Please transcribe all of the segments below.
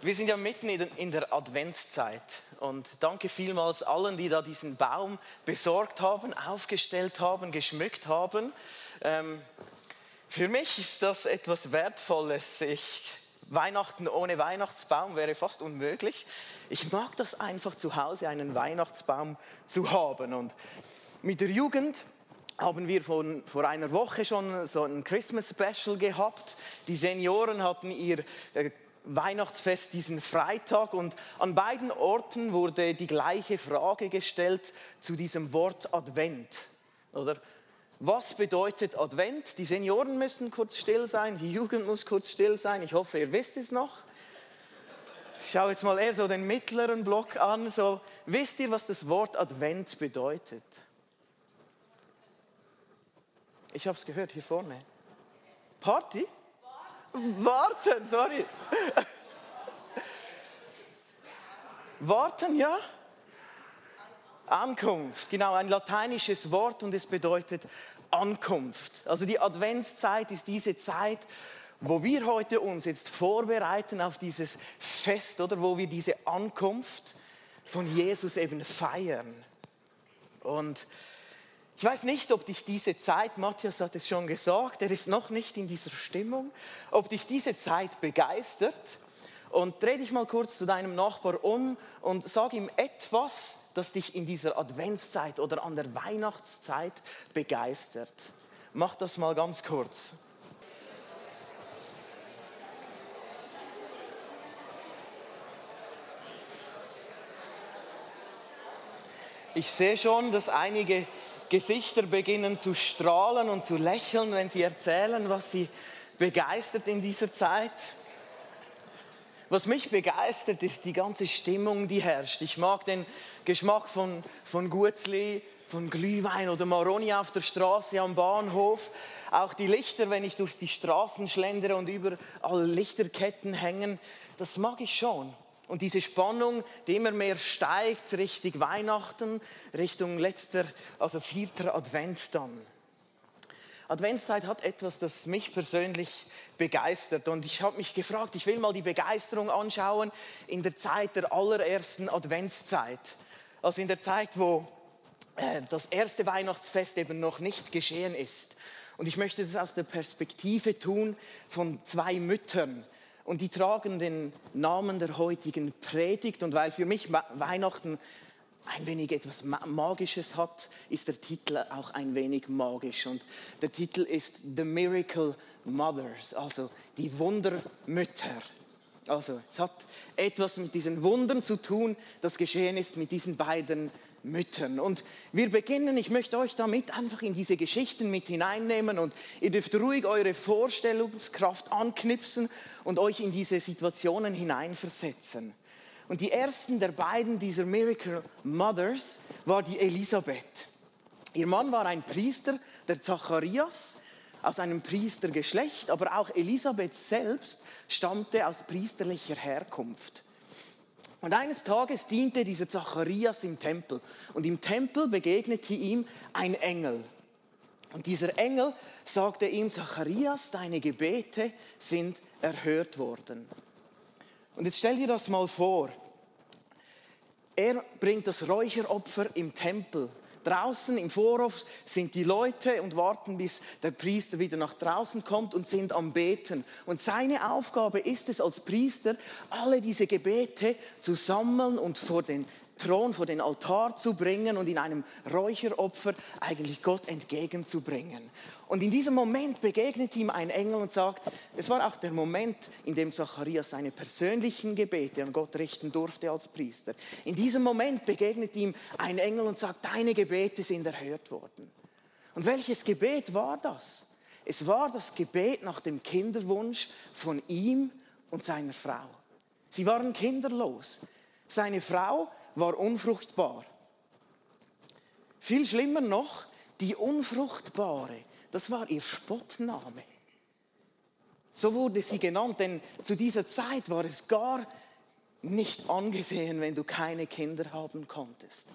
Wir sind ja mitten in der Adventszeit und danke vielmals allen, die da diesen Baum besorgt haben, aufgestellt haben, geschmückt haben. Ähm, für mich ist das etwas Wertvolles. Ich, Weihnachten ohne Weihnachtsbaum wäre fast unmöglich. Ich mag das einfach zu Hause, einen Weihnachtsbaum zu haben. Und mit der Jugend haben wir von, vor einer Woche schon so ein Christmas Special gehabt. Die Senioren hatten ihr äh, Weihnachtsfest diesen Freitag und an beiden Orten wurde die gleiche Frage gestellt zu diesem Wort Advent. Oder was bedeutet Advent? Die Senioren müssen kurz still sein, die Jugend muss kurz still sein. Ich hoffe, ihr wisst es noch. Ich schaue jetzt mal eher so den mittleren Block an. So, wisst ihr, was das Wort Advent bedeutet? Ich habe es gehört hier vorne. Party? Warten, sorry. Warten, ja? Ankunft, genau, ein lateinisches Wort und es bedeutet Ankunft. Also die Adventszeit ist diese Zeit, wo wir heute uns jetzt vorbereiten auf dieses Fest, oder wo wir diese Ankunft von Jesus eben feiern. Und ich weiß nicht, ob dich diese Zeit, Matthias hat es schon gesagt, er ist noch nicht in dieser Stimmung, ob dich diese Zeit begeistert. Und dreh dich mal kurz zu deinem Nachbar um und sag ihm etwas, das dich in dieser Adventszeit oder an der Weihnachtszeit begeistert. Mach das mal ganz kurz. Ich sehe schon, dass einige Gesichter beginnen zu strahlen und zu lächeln, wenn sie erzählen, was sie begeistert in dieser Zeit. Was mich begeistert, ist die ganze Stimmung, die herrscht. Ich mag den Geschmack von, von Gutzli, von Glühwein oder Maroni auf der Straße am Bahnhof. Auch die Lichter, wenn ich durch die Straßen schlendere und überall Lichterketten hängen, das mag ich schon. Und diese Spannung, die immer mehr steigt Richtung Weihnachten, Richtung letzter, also vierter Advent dann. Adventszeit hat etwas, das mich persönlich begeistert. Und ich habe mich gefragt, ich will mal die Begeisterung anschauen in der Zeit der allerersten Adventszeit. Also in der Zeit, wo äh, das erste Weihnachtsfest eben noch nicht geschehen ist. Und ich möchte das aus der Perspektive tun von zwei Müttern, und die tragen den Namen der heutigen Predigt. Und weil für mich Weihnachten ein wenig etwas Magisches hat, ist der Titel auch ein wenig magisch. Und der Titel ist The Miracle Mothers, also die Wundermütter. Also es hat etwas mit diesen Wundern zu tun, das geschehen ist mit diesen beiden Müttern. Und wir beginnen, ich möchte euch damit einfach in diese Geschichten mit hineinnehmen und ihr dürft ruhig eure Vorstellungskraft anknipsen und euch in diese Situationen hineinversetzen. Und die ersten der beiden dieser Miracle Mothers war die Elisabeth. Ihr Mann war ein Priester, der Zacharias, aus einem Priestergeschlecht, aber auch Elisabeth selbst stammte aus priesterlicher Herkunft. Und eines Tages diente dieser Zacharias im Tempel. Und im Tempel begegnete ihm ein Engel. Und dieser Engel sagte ihm, Zacharias, deine Gebete sind erhört worden. Und jetzt stell dir das mal vor. Er bringt das Räucheropfer im Tempel Draußen im Vorhof sind die Leute und warten, bis der Priester wieder nach draußen kommt und sind am Beten. Und seine Aufgabe ist es als Priester, alle diese Gebete zu sammeln und vor den Thron, vor den Altar zu bringen und in einem Räucheropfer eigentlich Gott entgegenzubringen. Und in diesem Moment begegnet ihm ein Engel und sagt, es war auch der Moment, in dem Zacharias seine persönlichen Gebete an Gott richten durfte als Priester. In diesem Moment begegnet ihm ein Engel und sagt, deine Gebete sind erhört worden. Und welches Gebet war das? Es war das Gebet nach dem Kinderwunsch von ihm und seiner Frau. Sie waren kinderlos. Seine Frau war unfruchtbar. Viel schlimmer noch, die Unfruchtbare, das war ihr Spottname. So wurde sie genannt, denn zu dieser Zeit war es gar nicht angesehen, wenn du keine Kinder haben konntest.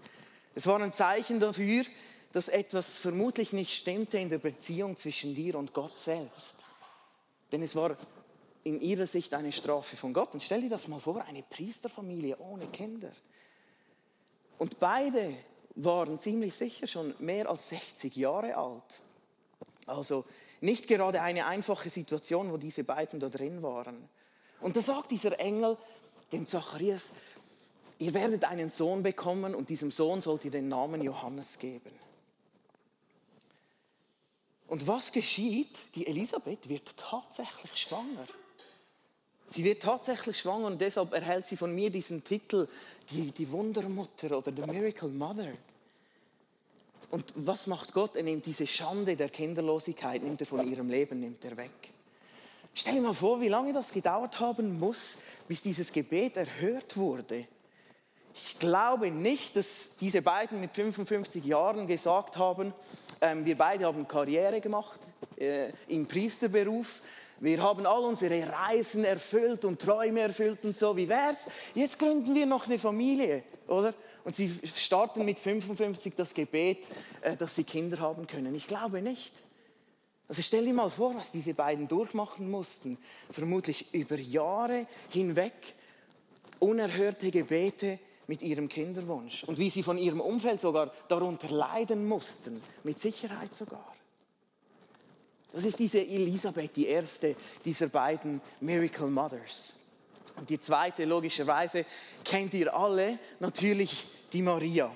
Es war ein Zeichen dafür, dass etwas vermutlich nicht stimmte in der Beziehung zwischen dir und Gott selbst. Denn es war in ihrer Sicht eine Strafe von Gott. Und stell dir das mal vor, eine Priesterfamilie ohne Kinder. Und beide waren ziemlich sicher schon mehr als 60 Jahre alt. Also nicht gerade eine einfache Situation, wo diese beiden da drin waren. Und da sagt dieser Engel dem Zacharias, ihr werdet einen Sohn bekommen und diesem Sohn sollt ihr den Namen Johannes geben. Und was geschieht? Die Elisabeth wird tatsächlich schwanger. Sie wird tatsächlich schwanger und deshalb erhält sie von mir diesen Titel, die, die Wundermutter oder the Miracle Mother. Und was macht Gott? Er nimmt diese Schande der Kinderlosigkeit, nimmt er von ihrem Leben, nimmt er weg. Stell dir mal vor, wie lange das gedauert haben muss, bis dieses Gebet erhört wurde. Ich glaube nicht, dass diese beiden mit 55 Jahren gesagt haben, ähm, wir beide haben Karriere gemacht äh, im Priesterberuf, wir haben all unsere Reisen erfüllt und Träume erfüllt und so. Wie wär's? Jetzt gründen wir noch eine Familie, oder? Und sie starten mit 55 das Gebet, äh, dass sie Kinder haben können. Ich glaube nicht. Also stell dir mal vor, was diese beiden durchmachen mussten. Vermutlich über Jahre hinweg unerhörte Gebete mit ihrem Kinderwunsch. Und wie sie von ihrem Umfeld sogar darunter leiden mussten. Mit Sicherheit sogar. Das ist diese Elisabeth, die erste dieser beiden Miracle Mothers. Und die zweite, logischerweise, kennt ihr alle, natürlich die Maria.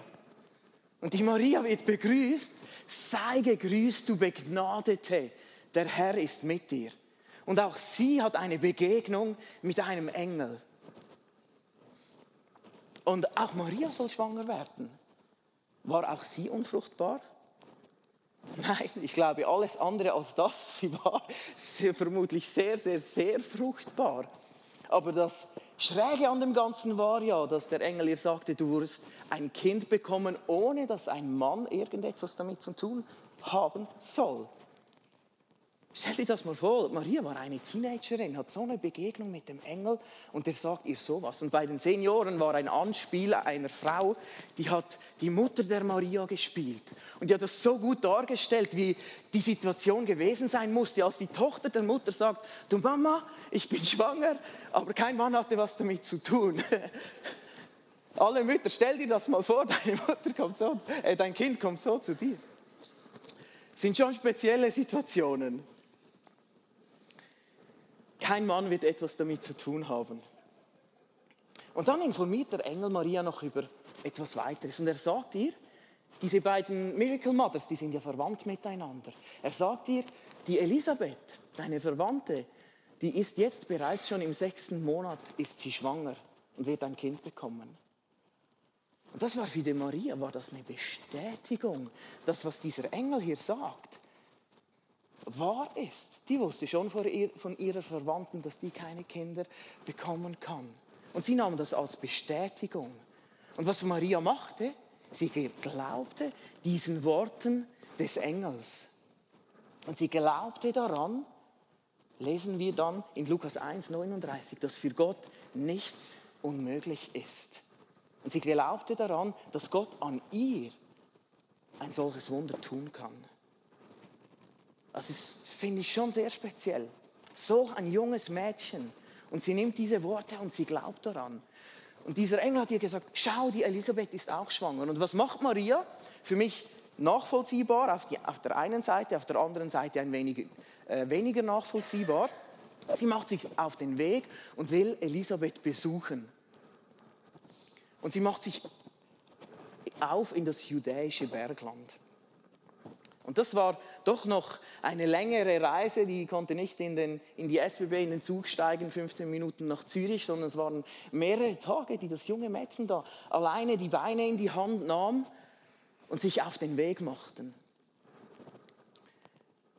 Und die Maria wird begrüßt, sei gegrüßt, du Begnadete, der Herr ist mit dir. Und auch sie hat eine Begegnung mit einem Engel. Und auch Maria soll schwanger werden. War auch sie unfruchtbar? Nein, ich glaube alles andere als das. Sie war sehr, vermutlich sehr, sehr, sehr fruchtbar. Aber das Schräge an dem Ganzen war ja, dass der Engel ihr sagte, du wirst ein Kind bekommen, ohne dass ein Mann irgendetwas damit zu tun haben soll. Stell dir das mal vor, Maria war eine Teenagerin, hat so eine Begegnung mit dem Engel und der sagt ihr sowas. Und bei den Senioren war ein Anspiel einer Frau, die hat die Mutter der Maria gespielt. Und die hat das so gut dargestellt, wie die Situation gewesen sein musste, als die Tochter der Mutter sagt, du Mama, ich bin schwanger, aber kein Mann hatte was damit zu tun. Alle Mütter, stell dir das mal vor, deine Mutter kommt so, äh, dein Kind kommt so zu dir. Das sind schon spezielle Situationen. Kein Mann wird etwas damit zu tun haben. Und dann informiert der Engel Maria noch über etwas weiteres. Und er sagt ihr, diese beiden Miracle Mothers, die sind ja verwandt miteinander. Er sagt ihr, die Elisabeth, deine Verwandte, die ist jetzt bereits schon im sechsten Monat, ist sie schwanger und wird ein Kind bekommen. Und das war für die Maria, war das eine Bestätigung, das, was dieser Engel hier sagt wahr ist. Die wusste schon von ihrer Verwandten, dass die keine Kinder bekommen kann. Und sie nahm das als Bestätigung. Und was Maria machte, sie glaubte diesen Worten des Engels. Und sie glaubte daran, lesen wir dann in Lukas 1, 39, dass für Gott nichts unmöglich ist. Und sie glaubte daran, dass Gott an ihr ein solches Wunder tun kann. Das finde ich schon sehr speziell. So ein junges Mädchen. Und sie nimmt diese Worte und sie glaubt daran. Und dieser Engel hat ihr gesagt, schau, die Elisabeth ist auch schwanger. Und was macht Maria? Für mich nachvollziehbar auf, die, auf der einen Seite, auf der anderen Seite ein wenig äh, weniger nachvollziehbar. Sie macht sich auf den Weg und will Elisabeth besuchen. Und sie macht sich auf in das judäische Bergland. Und das war doch noch eine längere Reise, die konnte nicht in, den, in die SBB, in den Zug steigen, 15 Minuten nach Zürich, sondern es waren mehrere Tage, die das junge Mädchen da alleine die Beine in die Hand nahm und sich auf den Weg machten.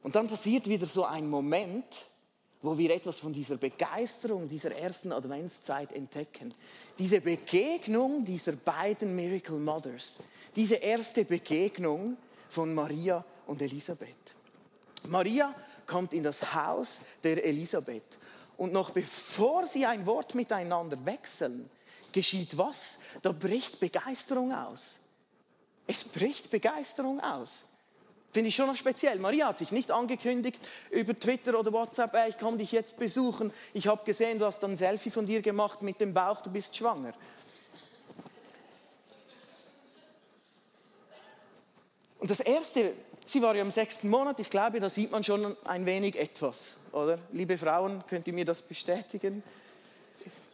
Und dann passiert wieder so ein Moment, wo wir etwas von dieser Begeisterung dieser ersten Adventszeit entdecken. Diese Begegnung dieser beiden Miracle Mothers, diese erste Begegnung von Maria und Elisabeth. Maria kommt in das Haus der Elisabeth und noch bevor sie ein Wort miteinander wechseln, geschieht was? Da bricht Begeisterung aus. Es bricht Begeisterung aus. Finde ich schon noch speziell. Maria hat sich nicht angekündigt über Twitter oder WhatsApp, hey, ich komme dich jetzt besuchen. Ich habe gesehen, du hast ein Selfie von dir gemacht mit dem Bauch, du bist schwanger. Und das Erste, sie war ja im sechsten Monat, ich glaube, da sieht man schon ein wenig etwas, oder? Liebe Frauen, könnt ihr mir das bestätigen?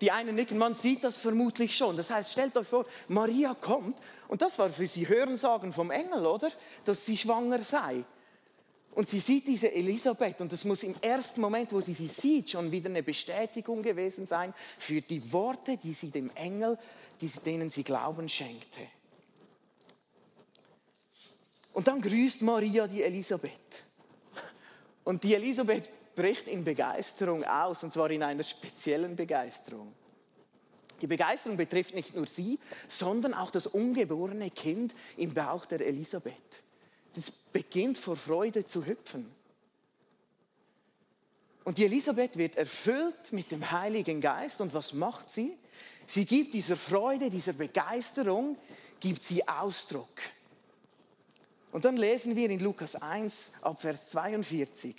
Die einen nicken, man sieht das vermutlich schon. Das heißt, stellt euch vor, Maria kommt und das war für sie Hörensagen vom Engel, oder? Dass sie schwanger sei. Und sie sieht diese Elisabeth und das muss im ersten Moment, wo sie sie sieht, schon wieder eine Bestätigung gewesen sein für die Worte, die sie dem Engel, denen sie Glauben schenkte. Und dann grüßt Maria die Elisabeth. Und die Elisabeth bricht in Begeisterung aus, und zwar in einer speziellen Begeisterung. Die Begeisterung betrifft nicht nur sie, sondern auch das ungeborene Kind im Bauch der Elisabeth. Das beginnt vor Freude zu hüpfen. Und die Elisabeth wird erfüllt mit dem Heiligen Geist. Und was macht sie? Sie gibt dieser Freude, dieser Begeisterung, gibt sie Ausdruck. Und dann lesen wir in Lukas 1 ab Vers 42.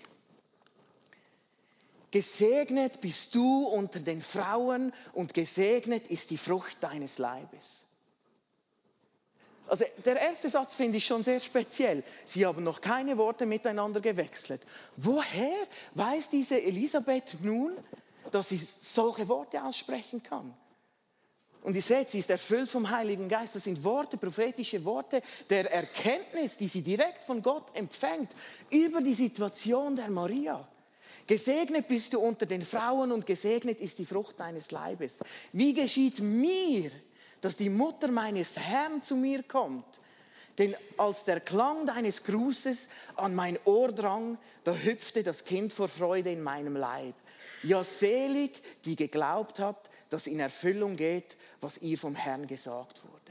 Gesegnet bist du unter den Frauen und gesegnet ist die Frucht deines Leibes. Also der erste Satz finde ich schon sehr speziell. Sie haben noch keine Worte miteinander gewechselt. Woher weiß diese Elisabeth nun, dass sie solche Worte aussprechen kann? Und ihr seht, sie ist erfüllt vom Heiligen Geist. Das sind Worte, prophetische Worte der Erkenntnis, die sie direkt von Gott empfängt über die Situation der Maria. Gesegnet bist du unter den Frauen und gesegnet ist die Frucht deines Leibes. Wie geschieht mir, dass die Mutter meines Herrn zu mir kommt? Denn als der Klang deines Grußes an mein Ohr drang, da hüpfte das Kind vor Freude in meinem Leib. Ja, selig, die geglaubt hat, dass in Erfüllung geht, was ihr vom Herrn gesagt wurde.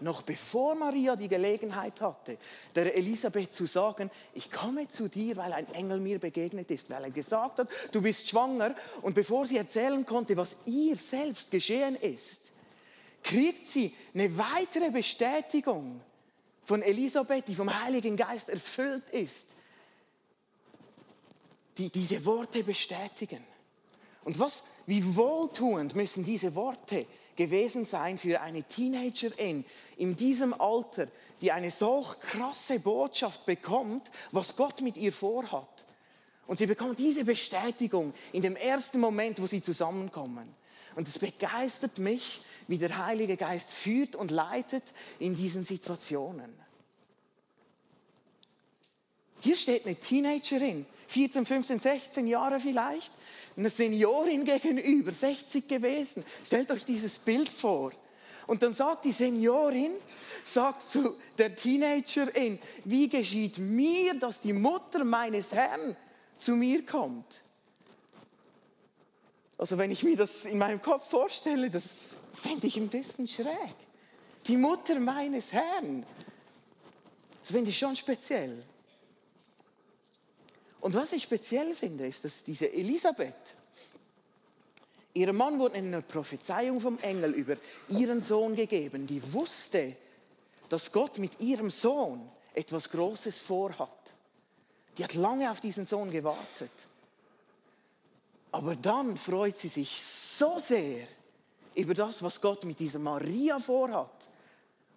Noch bevor Maria die Gelegenheit hatte, der Elisabeth zu sagen, ich komme zu dir, weil ein Engel mir begegnet ist, weil er gesagt hat, du bist schwanger, und bevor sie erzählen konnte, was ihr selbst geschehen ist, kriegt sie eine weitere Bestätigung von Elisabeth, die vom Heiligen Geist erfüllt ist, die diese Worte bestätigen. Und was, wie wohltuend müssen diese Worte gewesen sein für eine Teenagerin in diesem Alter, die eine solch krasse Botschaft bekommt, was Gott mit ihr vorhat. Und sie bekommt diese Bestätigung in dem ersten Moment, wo sie zusammenkommen. Und es begeistert mich, wie der Heilige Geist führt und leitet in diesen Situationen. Hier steht eine Teenagerin, 14, 15, 16 Jahre vielleicht, eine Seniorin gegenüber, 60 gewesen. Stellt euch dieses Bild vor. Und dann sagt die Seniorin, sagt zu der Teenagerin, wie geschieht mir, dass die Mutter meines Herrn zu mir kommt? Also wenn ich mir das in meinem Kopf vorstelle, das fände ich ein bisschen schräg. Die Mutter meines Herrn. Das finde ich schon speziell. Und was ich speziell finde, ist, dass diese Elisabeth, ihrem Mann wurde eine Prophezeiung vom Engel über ihren Sohn gegeben, die wusste, dass Gott mit ihrem Sohn etwas Großes vorhat. Die hat lange auf diesen Sohn gewartet. Aber dann freut sie sich so sehr über das, was Gott mit dieser Maria vorhat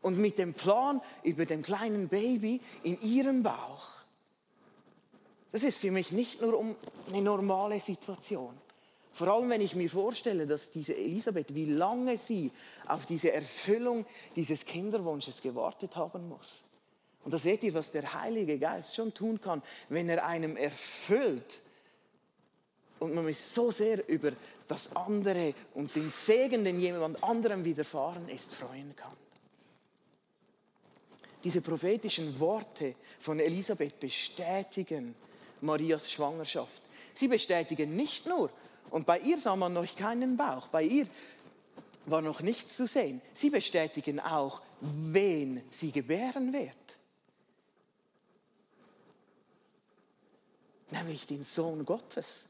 und mit dem Plan über dem kleinen Baby in ihrem Bauch. Das ist für mich nicht nur um eine normale Situation. Vor allem, wenn ich mir vorstelle, dass diese Elisabeth, wie lange sie auf diese Erfüllung dieses Kinderwunsches gewartet haben muss. Und da seht ihr, was der Heilige Geist schon tun kann, wenn er einem erfüllt und man sich so sehr über das andere und den Segen, den jemand anderem widerfahren ist, freuen kann. Diese prophetischen Worte von Elisabeth bestätigen, Marias Schwangerschaft. Sie bestätigen nicht nur, und bei ihr sah man noch keinen Bauch, bei ihr war noch nichts zu sehen. Sie bestätigen auch, wen sie gebären wird. Nämlich den Sohn Gottes.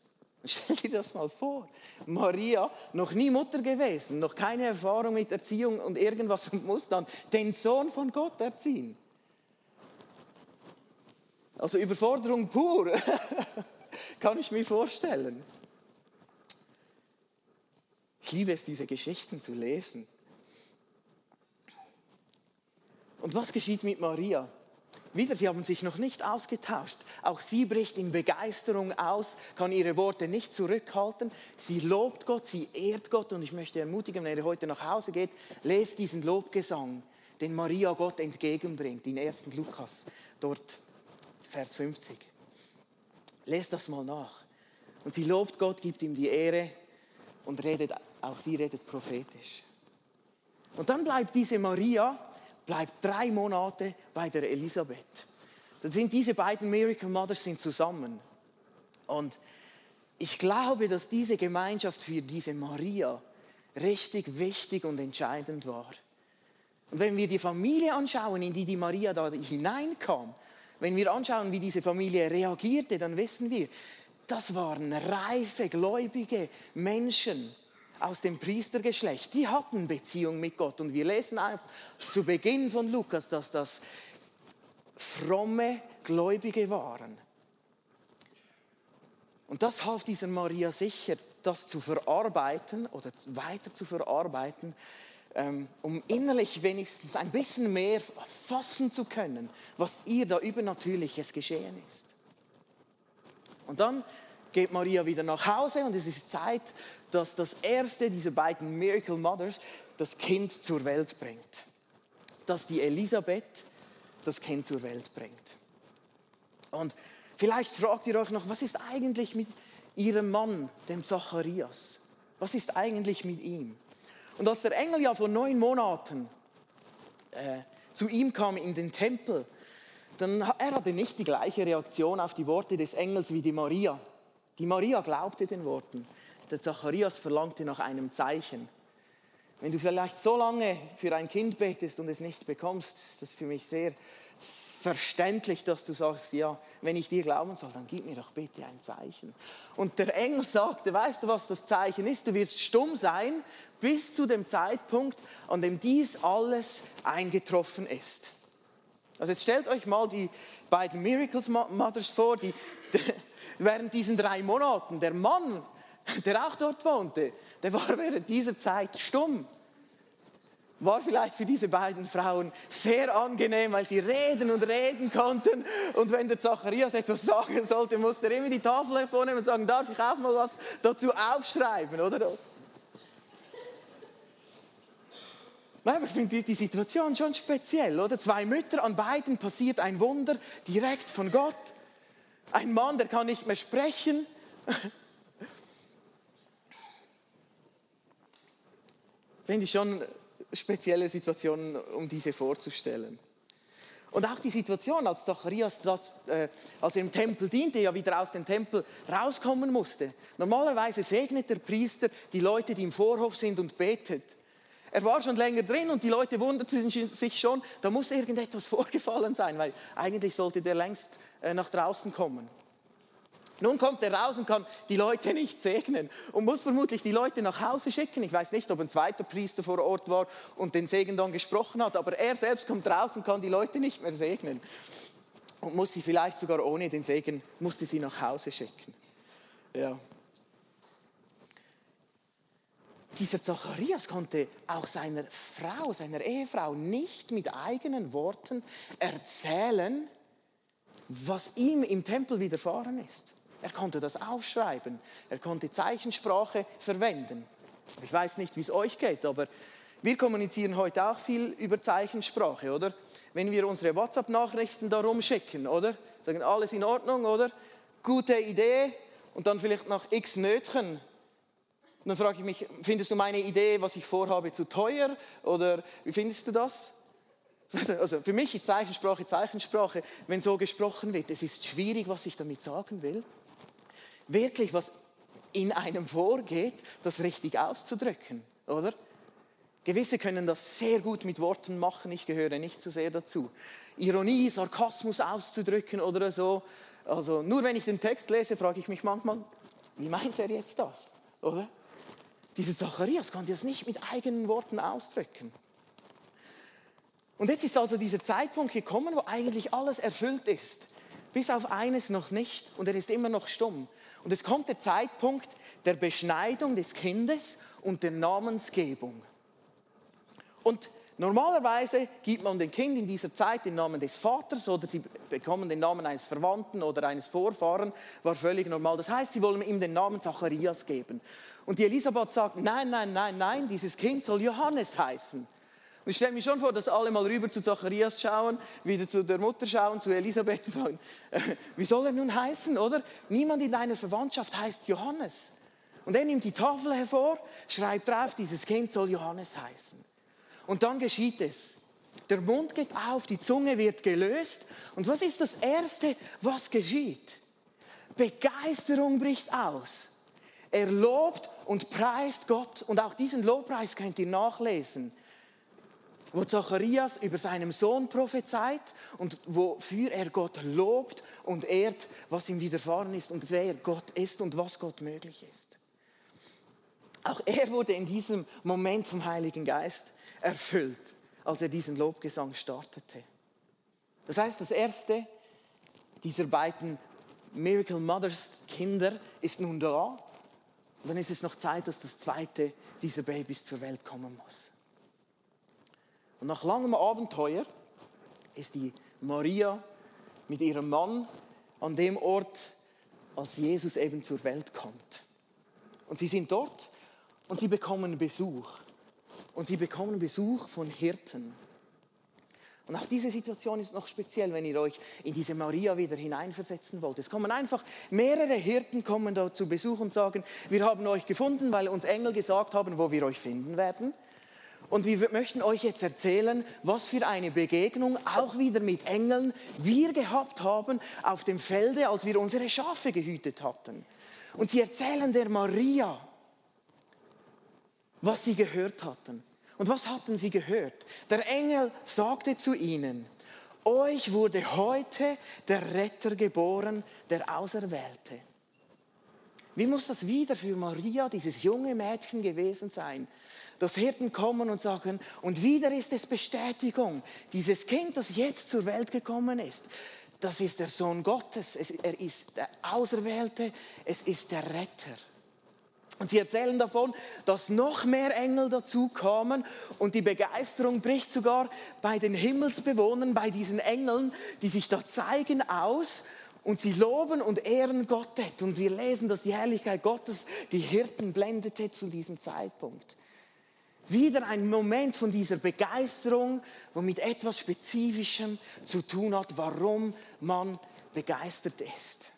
Stell dir das mal vor. Maria, noch nie Mutter gewesen, noch keine Erfahrung mit Erziehung und irgendwas und muss dann den Sohn von Gott erziehen. Also Überforderung pur, kann ich mir vorstellen. Ich liebe es, diese Geschichten zu lesen. Und was geschieht mit Maria? Wieder, sie haben sich noch nicht ausgetauscht. Auch sie bricht in Begeisterung aus, kann ihre Worte nicht zurückhalten. Sie lobt Gott, sie ehrt Gott und ich möchte ermutigen, wenn ihr heute nach Hause geht, lest diesen Lobgesang, den Maria Gott entgegenbringt, in 1. Lukas, dort Vers 50. Lest das mal nach. Und sie lobt Gott, gibt ihm die Ehre und redet, auch sie redet prophetisch. Und dann bleibt diese Maria bleibt drei Monate bei der Elisabeth. Dann sind diese beiden Miracle Mothers sind zusammen. Und ich glaube, dass diese Gemeinschaft für diese Maria richtig wichtig und entscheidend war. Und wenn wir die Familie anschauen, in die die Maria da hineinkam, wenn wir anschauen, wie diese Familie reagierte, dann wissen wir, das waren reife, gläubige Menschen, aus dem Priestergeschlecht, die hatten Beziehung mit Gott. Und wir lesen einfach zu Beginn von Lukas, dass das fromme Gläubige waren. Und das half dieser Maria sicher, das zu verarbeiten oder weiter zu verarbeiten, um innerlich wenigstens ein bisschen mehr fassen zu können, was ihr da übernatürliches geschehen ist. Und dann geht Maria wieder nach Hause und es ist Zeit, dass das erste dieser beiden Miracle Mothers das Kind zur Welt bringt. Dass die Elisabeth das Kind zur Welt bringt. Und vielleicht fragt ihr euch noch, was ist eigentlich mit ihrem Mann, dem Zacharias? Was ist eigentlich mit ihm? Und als der Engel ja vor neun Monaten äh, zu ihm kam in den Tempel, dann er hatte nicht die gleiche Reaktion auf die Worte des Engels wie die Maria. Die Maria glaubte den Worten. Der Zacharias verlangte nach einem Zeichen. Wenn du vielleicht so lange für ein Kind betest und es nicht bekommst, ist das für mich sehr verständlich, dass du sagst, ja, wenn ich dir glauben soll, dann gib mir doch bitte ein Zeichen. Und der Engel sagte, weißt du, was das Zeichen ist? Du wirst stumm sein bis zu dem Zeitpunkt, an dem dies alles eingetroffen ist. Also jetzt stellt euch mal die beiden Miracles Mothers vor, die, während diesen drei Monaten. Der Mann, der auch dort wohnte, der war während dieser Zeit stumm. War vielleicht für diese beiden Frauen sehr angenehm, weil sie reden und reden konnten. Und wenn der Zacharias etwas sagen sollte, musste er immer die Tafel hervornehmen und sagen, darf ich auch mal was dazu aufschreiben, oder? Nein, ich finde die Situation schon speziell, oder? Zwei Mütter, an beiden passiert ein Wunder direkt von Gott. Ein Mann, der kann nicht mehr sprechen. Finde ich schon spezielle Situationen, um diese vorzustellen. Und auch die Situation, als Zacharias, äh, als er im Tempel diente, ja wieder aus dem Tempel rauskommen musste. Normalerweise segnet der Priester die Leute, die im Vorhof sind und betet. Er war schon länger drin und die Leute wunderten sich schon, da muss irgendetwas vorgefallen sein, weil eigentlich sollte der längst äh, nach draußen kommen. Nun kommt er raus und kann die Leute nicht segnen und muss vermutlich die Leute nach Hause schicken. Ich weiß nicht, ob ein zweiter Priester vor Ort war und den Segen dann gesprochen hat, aber er selbst kommt raus und kann die Leute nicht mehr segnen und muss sie vielleicht sogar ohne den Segen, musste sie nach Hause schicken. Ja, dieser Zacharias konnte auch seiner Frau, seiner Ehefrau nicht mit eigenen Worten erzählen, was ihm im Tempel widerfahren ist. Er konnte das aufschreiben, er konnte Zeichensprache verwenden. Ich weiß nicht, wie es euch geht, aber wir kommunizieren heute auch viel über Zeichensprache, oder? Wenn wir unsere WhatsApp-Nachrichten darum schicken, oder? Sagen alles in Ordnung, oder? Gute Idee und dann vielleicht nach x Nötchen und dann frage ich mich, findest du meine Idee, was ich vorhabe, zu teuer? Oder wie findest du das? Also für mich ist Zeichensprache Zeichensprache, wenn so gesprochen wird. Es ist schwierig, was ich damit sagen will. Wirklich, was in einem vorgeht, das richtig auszudrücken, oder? Gewisse können das sehr gut mit Worten machen, ich gehöre nicht so sehr dazu. Ironie, Sarkasmus auszudrücken oder so. Also nur wenn ich den Text lese, frage ich mich manchmal, wie meint er jetzt das, oder? Dieser Zacharias konnte es nicht mit eigenen Worten ausdrücken. Und jetzt ist also dieser Zeitpunkt gekommen, wo eigentlich alles erfüllt ist. Bis auf eines noch nicht und er ist immer noch stumm. Und es kommt der Zeitpunkt der Beschneidung des Kindes und der Namensgebung. Und normalerweise gibt man dem Kind in dieser Zeit den Namen des Vaters oder sie bekommen den Namen eines Verwandten oder eines Vorfahren, war völlig normal. Das heißt, sie wollen ihm den Namen Zacharias geben. Und die Elisabeth sagt, nein, nein, nein, nein, dieses Kind soll Johannes heißen. Und ich stelle mir schon vor, dass alle mal rüber zu Zacharias schauen, wieder zu der Mutter schauen, zu Elisabeth und fragen, wie soll er nun heißen, oder? Niemand in deiner Verwandtschaft heißt Johannes. Und er nimmt die Tafel hervor, schreibt drauf, dieses Kind soll Johannes heißen. Und dann geschieht es. Der Mund geht auf, die Zunge wird gelöst. Und was ist das Erste, was geschieht? Begeisterung bricht aus. Er lobt und preist Gott. Und auch diesen Lobpreis könnt ihr nachlesen wo Zacharias über seinen Sohn prophezeit und wofür er Gott lobt und ehrt, was ihm widerfahren ist und wer Gott ist und was Gott möglich ist. Auch er wurde in diesem Moment vom Heiligen Geist erfüllt, als er diesen Lobgesang startete. Das heißt, das erste dieser beiden Miracle Mothers Kinder ist nun da. Und dann ist es noch Zeit, dass das zweite dieser Babys zur Welt kommen muss. Und nach langem Abenteuer ist die Maria mit ihrem Mann an dem Ort, als Jesus eben zur Welt kommt. Und sie sind dort und sie bekommen Besuch. Und sie bekommen Besuch von Hirten. Und auch diese Situation ist noch speziell, wenn ihr euch in diese Maria wieder hineinversetzen wollt. Es kommen einfach mehrere Hirten kommen da zu Besuch und sagen, wir haben euch gefunden, weil uns Engel gesagt haben, wo wir euch finden werden. Und wir möchten euch jetzt erzählen, was für eine Begegnung auch wieder mit Engeln wir gehabt haben auf dem Felde, als wir unsere Schafe gehütet hatten. Und sie erzählen der Maria, was sie gehört hatten. Und was hatten sie gehört? Der Engel sagte zu ihnen, euch wurde heute der Retter geboren, der Auserwählte. Wie muss das wieder für Maria, dieses junge Mädchen gewesen sein? Dass Hirten kommen und sagen, und wieder ist es Bestätigung, dieses Kind, das jetzt zur Welt gekommen ist, das ist der Sohn Gottes, er ist der Auserwählte, es ist der Retter. Und sie erzählen davon, dass noch mehr Engel dazu kamen und die Begeisterung bricht sogar bei den Himmelsbewohnern, bei diesen Engeln, die sich da zeigen, aus und sie loben und ehren Gott. Und wir lesen, dass die Herrlichkeit Gottes die Hirten blendete zu diesem Zeitpunkt wieder ein Moment von dieser Begeisterung, wo mit etwas Spezifischem zu tun hat, warum man begeistert ist.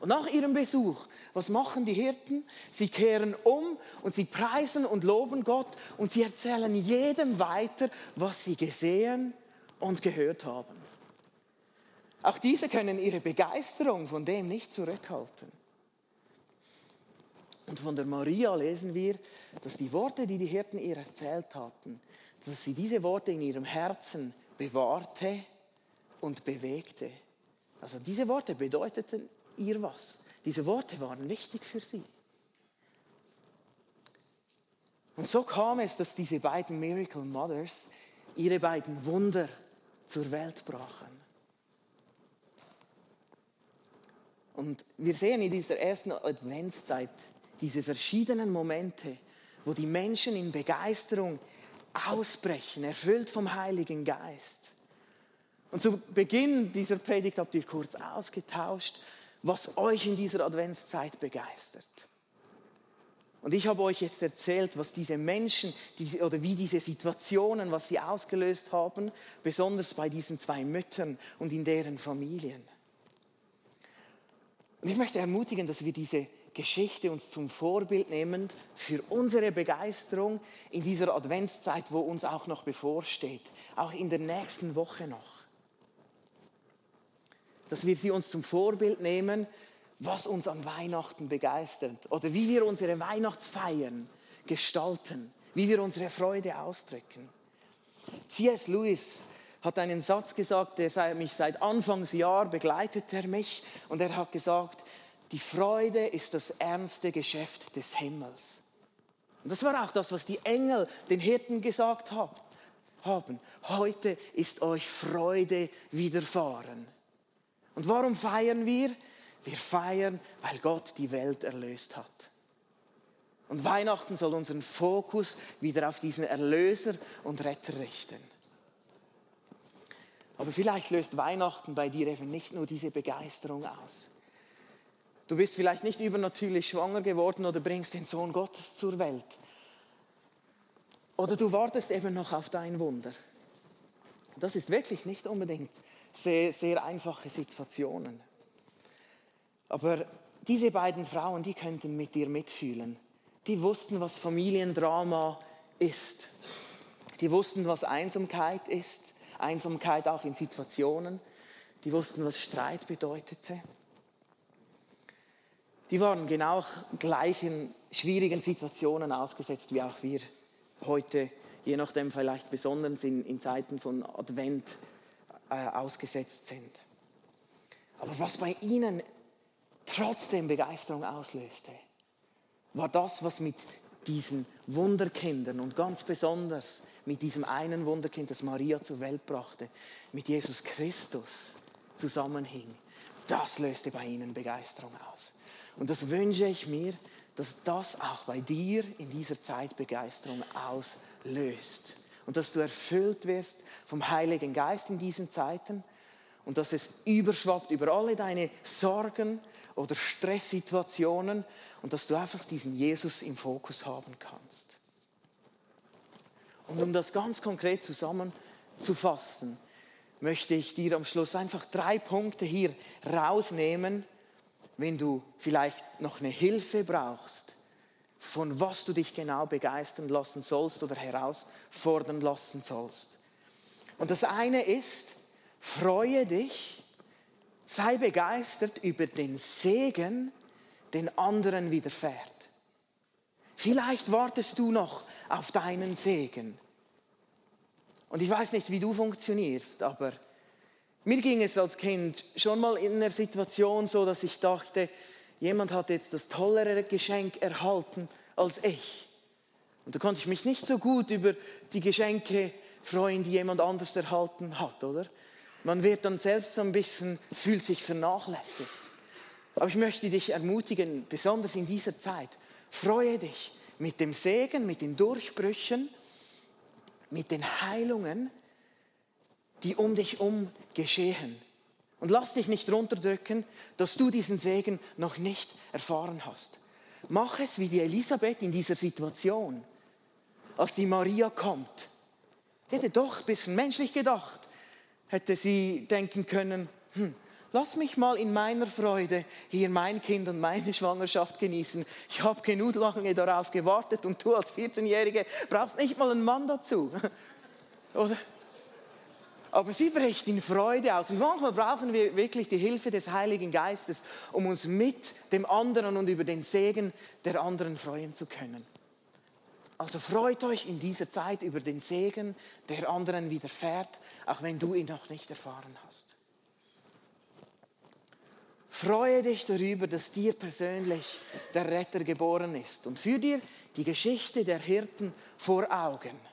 Und nach ihrem Besuch, was machen die Hirten? Sie kehren um und sie preisen und loben Gott und sie erzählen jedem weiter, was sie gesehen und gehört haben. Auch diese können ihre Begeisterung von dem nicht zurückhalten. Und von der Maria lesen wir, dass die Worte, die die Hirten ihr erzählt hatten, dass sie diese Worte in ihrem Herzen bewahrte und bewegte. Also diese Worte bedeuteten ihr was. Diese Worte waren wichtig für sie. Und so kam es, dass diese beiden Miracle Mothers ihre beiden Wunder zur Welt brachen. Und wir sehen in dieser ersten Adventszeit diese verschiedenen Momente, wo die Menschen in Begeisterung ausbrechen, erfüllt vom Heiligen Geist. Und zu Beginn dieser Predigt habt ihr kurz ausgetauscht, was euch in dieser Adventszeit begeistert. Und ich habe euch jetzt erzählt, was diese Menschen diese, oder wie diese Situationen, was sie ausgelöst haben, besonders bei diesen zwei Müttern und in deren Familien. Und ich möchte ermutigen, dass wir diese Geschichte uns zum Vorbild nehmen für unsere Begeisterung in dieser Adventszeit, wo uns auch noch bevorsteht, auch in der nächsten Woche noch. Dass wir sie uns zum Vorbild nehmen, was uns an Weihnachten begeistert oder wie wir unsere Weihnachtsfeiern gestalten, wie wir unsere Freude ausdrücken. C.S. Lewis hat einen Satz gesagt, der mich seit Anfangsjahr begleitet er mich und er hat gesagt, die Freude ist das ernste Geschäft des Himmels. Und das war auch das, was die Engel den Hirten gesagt haben. Heute ist euch Freude widerfahren. Und warum feiern wir? Wir feiern, weil Gott die Welt erlöst hat. Und Weihnachten soll unseren Fokus wieder auf diesen Erlöser und Retter richten. Aber vielleicht löst Weihnachten bei dir eben nicht nur diese Begeisterung aus. Du bist vielleicht nicht übernatürlich schwanger geworden oder bringst den Sohn Gottes zur Welt. Oder du wartest eben noch auf dein Wunder. Das ist wirklich nicht unbedingt sehr, sehr einfache Situationen. Aber diese beiden Frauen, die könnten mit dir mitfühlen. Die wussten, was Familiendrama ist. Die wussten, was Einsamkeit ist. Einsamkeit auch in Situationen. Die wussten, was Streit bedeutete. Die waren genau gleichen schwierigen Situationen ausgesetzt wie auch wir heute, je nachdem vielleicht besonders in, in Zeiten von Advent äh, ausgesetzt sind. Aber was bei ihnen trotzdem Begeisterung auslöste, war das, was mit diesen Wunderkindern und ganz besonders mit diesem einen Wunderkind, das Maria zur Welt brachte, mit Jesus Christus zusammenhing. Das löste bei ihnen Begeisterung aus. Und das wünsche ich mir, dass das auch bei dir in dieser Zeit Begeisterung auslöst. Und dass du erfüllt wirst vom Heiligen Geist in diesen Zeiten und dass es überschwappt über alle deine Sorgen oder Stresssituationen und dass du einfach diesen Jesus im Fokus haben kannst. Und um das ganz konkret zusammenzufassen, möchte ich dir am Schluss einfach drei Punkte hier rausnehmen, wenn du vielleicht noch eine Hilfe brauchst, von was du dich genau begeistern lassen sollst oder herausfordern lassen sollst. Und das eine ist, freue dich, sei begeistert über den Segen, den anderen widerfährt. Vielleicht wartest du noch auf deinen Segen. Und ich weiß nicht, wie du funktionierst, aber mir ging es als Kind schon mal in einer Situation so, dass ich dachte, jemand hat jetzt das tollere Geschenk erhalten als ich. Und da konnte ich mich nicht so gut über die Geschenke freuen, die jemand anders erhalten hat, oder? Man wird dann selbst so ein bisschen, fühlt sich vernachlässigt. Aber ich möchte dich ermutigen, besonders in dieser Zeit, freue dich mit dem Segen, mit den Durchbrüchen, mit den Heilungen, die um dich herum geschehen. Und lass dich nicht runterdrücken, dass du diesen Segen noch nicht erfahren hast. Mach es wie die Elisabeth in dieser Situation, als die Maria kommt. Die hätte doch ein bisschen menschlich gedacht, hätte sie denken können, hm, lass mich mal in meiner Freude hier mein Kind und meine Schwangerschaft genießen. Ich habe genug lange darauf gewartet und du als 14-Jährige brauchst nicht mal einen Mann dazu. Oder? Aber sie bricht in Freude aus. Und manchmal brauchen wir wirklich die Hilfe des Heiligen Geistes, um uns mit dem anderen und über den Segen der anderen freuen zu können. Also freut euch in dieser Zeit über den Segen, der anderen widerfährt, auch wenn du ihn noch nicht erfahren hast. Freue dich darüber, dass dir persönlich der Retter geboren ist und für dir die Geschichte der Hirten vor Augen.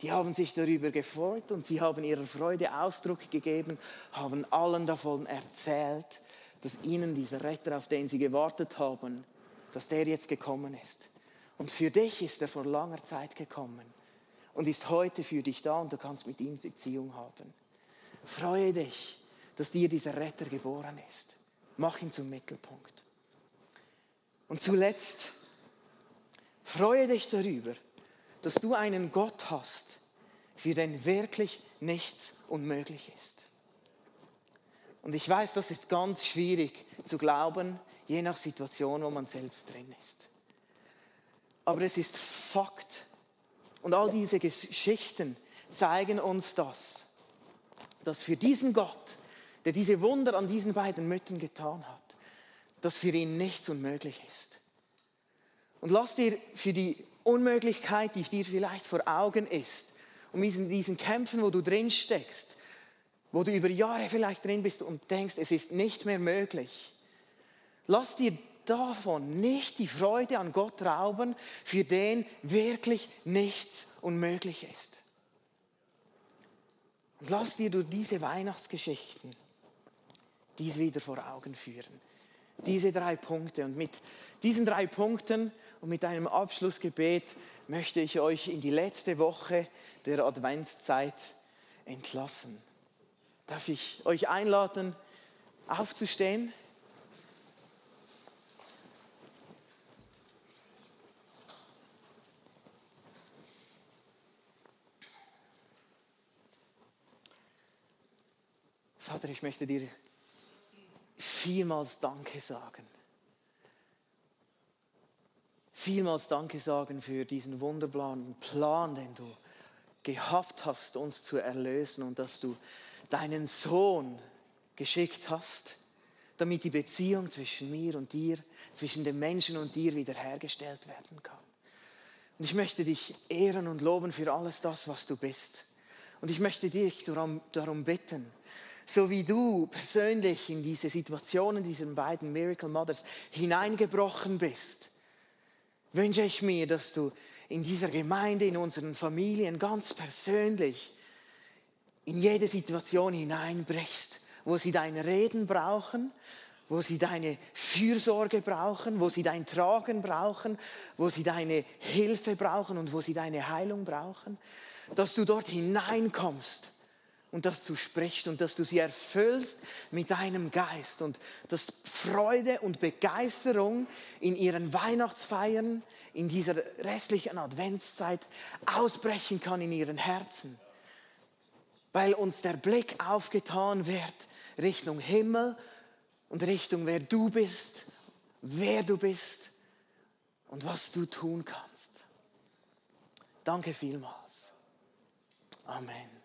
Die haben sich darüber gefreut und sie haben ihrer Freude Ausdruck gegeben, haben allen davon erzählt, dass ihnen dieser Retter, auf den sie gewartet haben, dass der jetzt gekommen ist. Und für dich ist er vor langer Zeit gekommen und ist heute für dich da und du kannst mit ihm Beziehung haben. Freue dich, dass dir dieser Retter geboren ist. Mach ihn zum Mittelpunkt. Und zuletzt, freue dich darüber, dass du einen Gott hast, für den wirklich nichts unmöglich ist. Und ich weiß, das ist ganz schwierig zu glauben, je nach Situation, wo man selbst drin ist. Aber es ist Fakt. Und all diese Geschichten zeigen uns das, dass für diesen Gott, der diese Wunder an diesen beiden Müttern getan hat, dass für ihn nichts unmöglich ist. Und lass dir für die Unmöglichkeit, die dir vielleicht vor Augen ist, um in diesen Kämpfen, wo du drin steckst, wo du über Jahre vielleicht drin bist und denkst, es ist nicht mehr möglich. Lass dir davon nicht die Freude an Gott rauben, für den wirklich nichts unmöglich ist. Und lass dir durch diese Weihnachtsgeschichten dies wieder vor Augen führen. Diese drei Punkte. Und mit diesen drei Punkten und mit einem Abschlussgebet möchte ich euch in die letzte Woche der Adventszeit entlassen. Darf ich euch einladen, aufzustehen? Vater, ich möchte dir vielmals Danke sagen. Vielmals Danke sagen für diesen wunderbaren Plan, den du gehabt hast, uns zu erlösen und dass du deinen Sohn geschickt hast, damit die Beziehung zwischen mir und dir, zwischen dem Menschen und dir wiederhergestellt werden kann. Und ich möchte dich ehren und loben für alles das, was du bist. Und ich möchte dich darum, darum bitten, so wie du persönlich in diese Situation, in diesen beiden Miracle Mothers hineingebrochen bist, wünsche ich mir, dass du in dieser Gemeinde, in unseren Familien ganz persönlich in jede Situation hineinbrichst, wo sie dein Reden brauchen, wo sie deine Fürsorge brauchen, wo sie dein Tragen brauchen, wo sie deine Hilfe brauchen und wo sie deine Heilung brauchen, dass du dort hineinkommst und dass du sprichst und dass du sie erfüllst mit deinem Geist und dass Freude und Begeisterung in ihren Weihnachtsfeiern, in dieser restlichen Adventszeit ausbrechen kann in ihren Herzen, weil uns der Blick aufgetan wird Richtung Himmel und Richtung wer du bist, wer du bist und was du tun kannst. Danke vielmals. Amen.